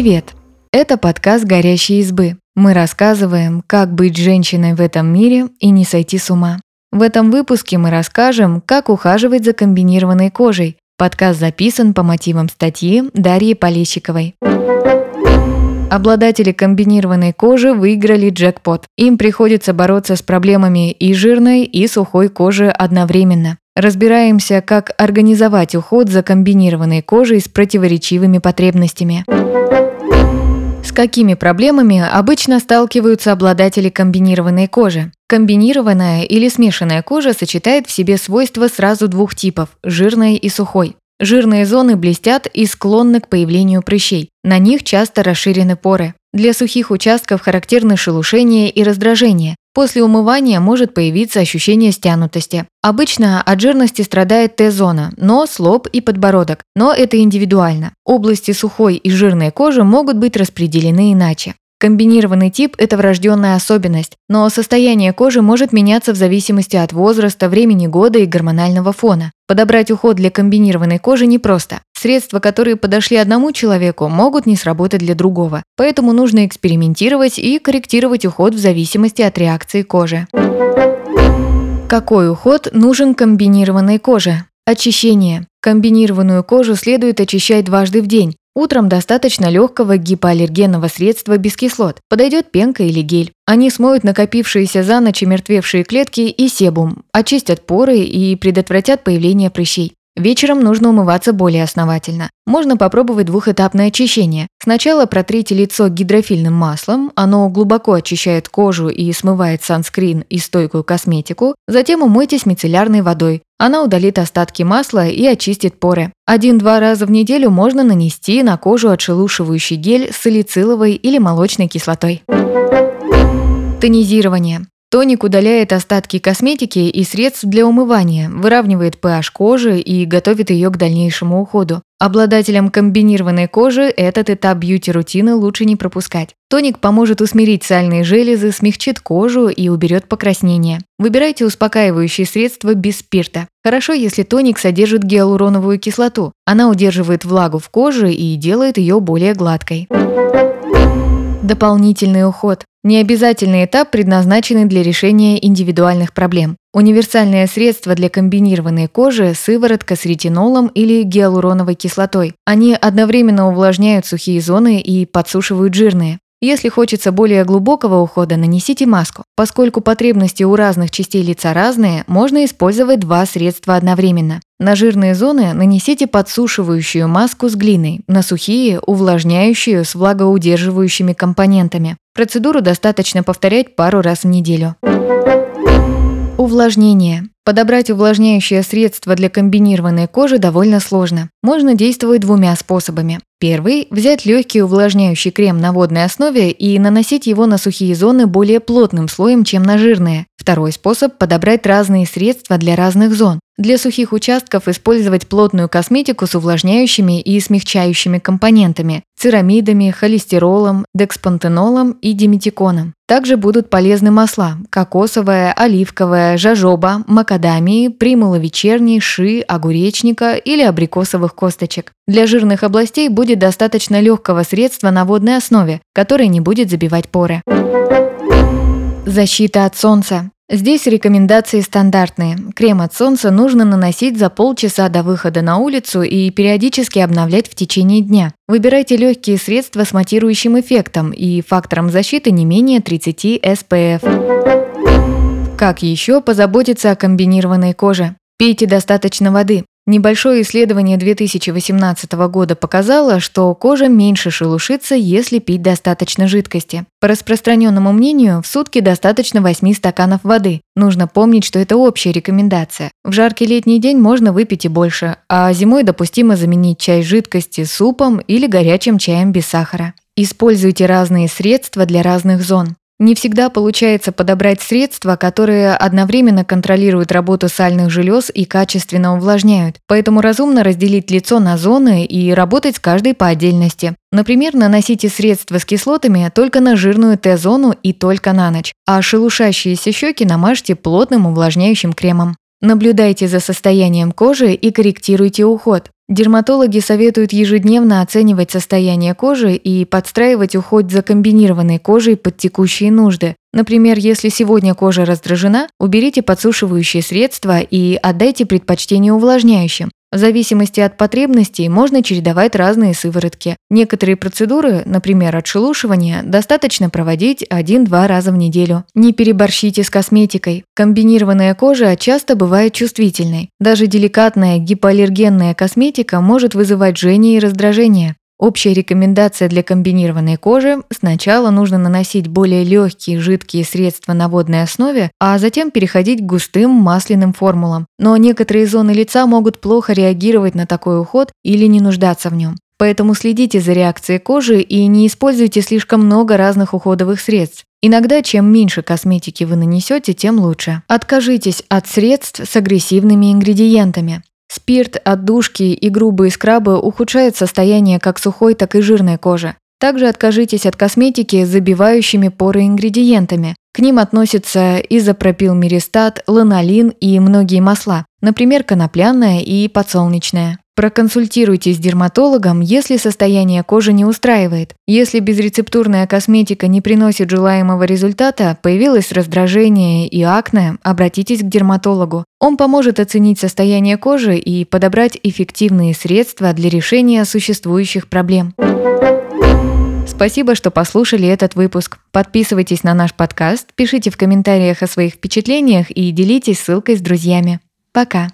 Привет! Это подкаст «Горящие избы». Мы рассказываем, как быть женщиной в этом мире и не сойти с ума. В этом выпуске мы расскажем, как ухаживать за комбинированной кожей. Подкаст записан по мотивам статьи Дарьи Полещиковой. Обладатели комбинированной кожи выиграли джекпот. Им приходится бороться с проблемами и жирной, и сухой кожи одновременно. Разбираемся, как организовать уход за комбинированной кожей с противоречивыми потребностями. Какими проблемами обычно сталкиваются обладатели комбинированной кожи? Комбинированная или смешанная кожа сочетает в себе свойства сразу двух типов – жирной и сухой. Жирные зоны блестят и склонны к появлению прыщей. На них часто расширены поры. Для сухих участков характерны шелушение и раздражение. После умывания может появиться ощущение стянутости. Обычно от жирности страдает Т-зона, нос, лоб и подбородок, но это индивидуально. Области сухой и жирной кожи могут быть распределены иначе. Комбинированный тип – это врожденная особенность, но состояние кожи может меняться в зависимости от возраста, времени года и гормонального фона. Подобрать уход для комбинированной кожи непросто. Средства, которые подошли одному человеку, могут не сработать для другого. Поэтому нужно экспериментировать и корректировать уход в зависимости от реакции кожи. Какой уход нужен комбинированной коже? Очищение. Комбинированную кожу следует очищать дважды в день. Утром достаточно легкого гипоаллергенного средства без кислот. Подойдет пенка или гель. Они смоют накопившиеся за ночь мертвевшие клетки и себум, очистят поры и предотвратят появление прыщей. Вечером нужно умываться более основательно. Можно попробовать двухэтапное очищение. Сначала протрите лицо гидрофильным маслом, оно глубоко очищает кожу и смывает санскрин и стойкую косметику. Затем умойтесь мицеллярной водой. Она удалит остатки масла и очистит поры. Один-два раза в неделю можно нанести на кожу отшелушивающий гель с салициловой или молочной кислотой. Тонизирование. Тоник удаляет остатки косметики и средств для умывания, выравнивает pH кожи и готовит ее к дальнейшему уходу. Обладателям комбинированной кожи этот этап бьюти-рутины лучше не пропускать. Тоник поможет усмирить сальные железы, смягчит кожу и уберет покраснение. Выбирайте успокаивающие средства без спирта. Хорошо, если тоник содержит гиалуроновую кислоту. Она удерживает влагу в коже и делает ее более гладкой. Дополнительный уход. Необязательный этап, предназначенный для решения индивидуальных проблем. Универсальное средство для комбинированной кожи – сыворотка с ретинолом или гиалуроновой кислотой. Они одновременно увлажняют сухие зоны и подсушивают жирные. Если хочется более глубокого ухода, нанесите маску. Поскольку потребности у разных частей лица разные, можно использовать два средства одновременно. На жирные зоны нанесите подсушивающую маску с глиной, на сухие – увлажняющую с влагоудерживающими компонентами. Процедуру достаточно повторять пару раз в неделю. Увлажнение. Подобрать увлажняющее средство для комбинированной кожи довольно сложно. Можно действовать двумя способами. Первый – взять легкий увлажняющий крем на водной основе и наносить его на сухие зоны более плотным слоем, чем на жирные. Второй способ – подобрать разные средства для разных зон. Для сухих участков использовать плотную косметику с увлажняющими и смягчающими компонентами – церамидами, холестеролом, декспантенолом и диметиконом. Также будут полезны масла – кокосовое, оливковое, жажоба, макадамии, примула вечерний, ши, огуречника или абрикосовых косточек. Для жирных областей будет достаточно легкого средства на водной основе, которое не будет забивать поры. Защита от солнца. Здесь рекомендации стандартные. Крем от солнца нужно наносить за полчаса до выхода на улицу и периодически обновлять в течение дня. Выбирайте легкие средства с матирующим эффектом и фактором защиты не менее 30 SPF. Как еще позаботиться о комбинированной коже? Пейте достаточно воды. Небольшое исследование 2018 года показало, что кожа меньше шелушится, если пить достаточно жидкости. По распространенному мнению, в сутки достаточно 8 стаканов воды. Нужно помнить, что это общая рекомендация. В жаркий летний день можно выпить и больше, а зимой допустимо заменить чай жидкости супом или горячим чаем без сахара. Используйте разные средства для разных зон. Не всегда получается подобрать средства, которые одновременно контролируют работу сальных желез и качественно увлажняют, поэтому разумно разделить лицо на зоны и работать с каждой по отдельности. Например, наносите средства с кислотами только на жирную Т-зону и только на ночь, а шелушащиеся щеки намажьте плотным увлажняющим кремом. Наблюдайте за состоянием кожи и корректируйте уход. Дерматологи советуют ежедневно оценивать состояние кожи и подстраивать уход за комбинированной кожей под текущие нужды. Например, если сегодня кожа раздражена, уберите подсушивающие средства и отдайте предпочтение увлажняющим. В зависимости от потребностей можно чередовать разные сыворотки. Некоторые процедуры, например, отшелушивание, достаточно проводить 1-2 раза в неделю. Не переборщите с косметикой. Комбинированная кожа часто бывает чувствительной. Даже деликатная гипоаллергенная косметика может вызывать жжение и раздражение. Общая рекомендация для комбинированной кожи – сначала нужно наносить более легкие жидкие средства на водной основе, а затем переходить к густым масляным формулам. Но некоторые зоны лица могут плохо реагировать на такой уход или не нуждаться в нем. Поэтому следите за реакцией кожи и не используйте слишком много разных уходовых средств. Иногда чем меньше косметики вы нанесете, тем лучше. Откажитесь от средств с агрессивными ингредиентами. Спирт, отдушки и грубые скрабы ухудшают состояние как сухой, так и жирной кожи. Также откажитесь от косметики с забивающими поры ингредиентами. К ним относятся изопропилмиристат, ланолин и многие масла, например, конопляное и подсолнечное. Проконсультируйтесь с дерматологом, если состояние кожи не устраивает. Если безрецептурная косметика не приносит желаемого результата, появилось раздражение и акне, обратитесь к дерматологу. Он поможет оценить состояние кожи и подобрать эффективные средства для решения существующих проблем. Спасибо, что послушали этот выпуск. Подписывайтесь на наш подкаст, пишите в комментариях о своих впечатлениях и делитесь ссылкой с друзьями. Пока!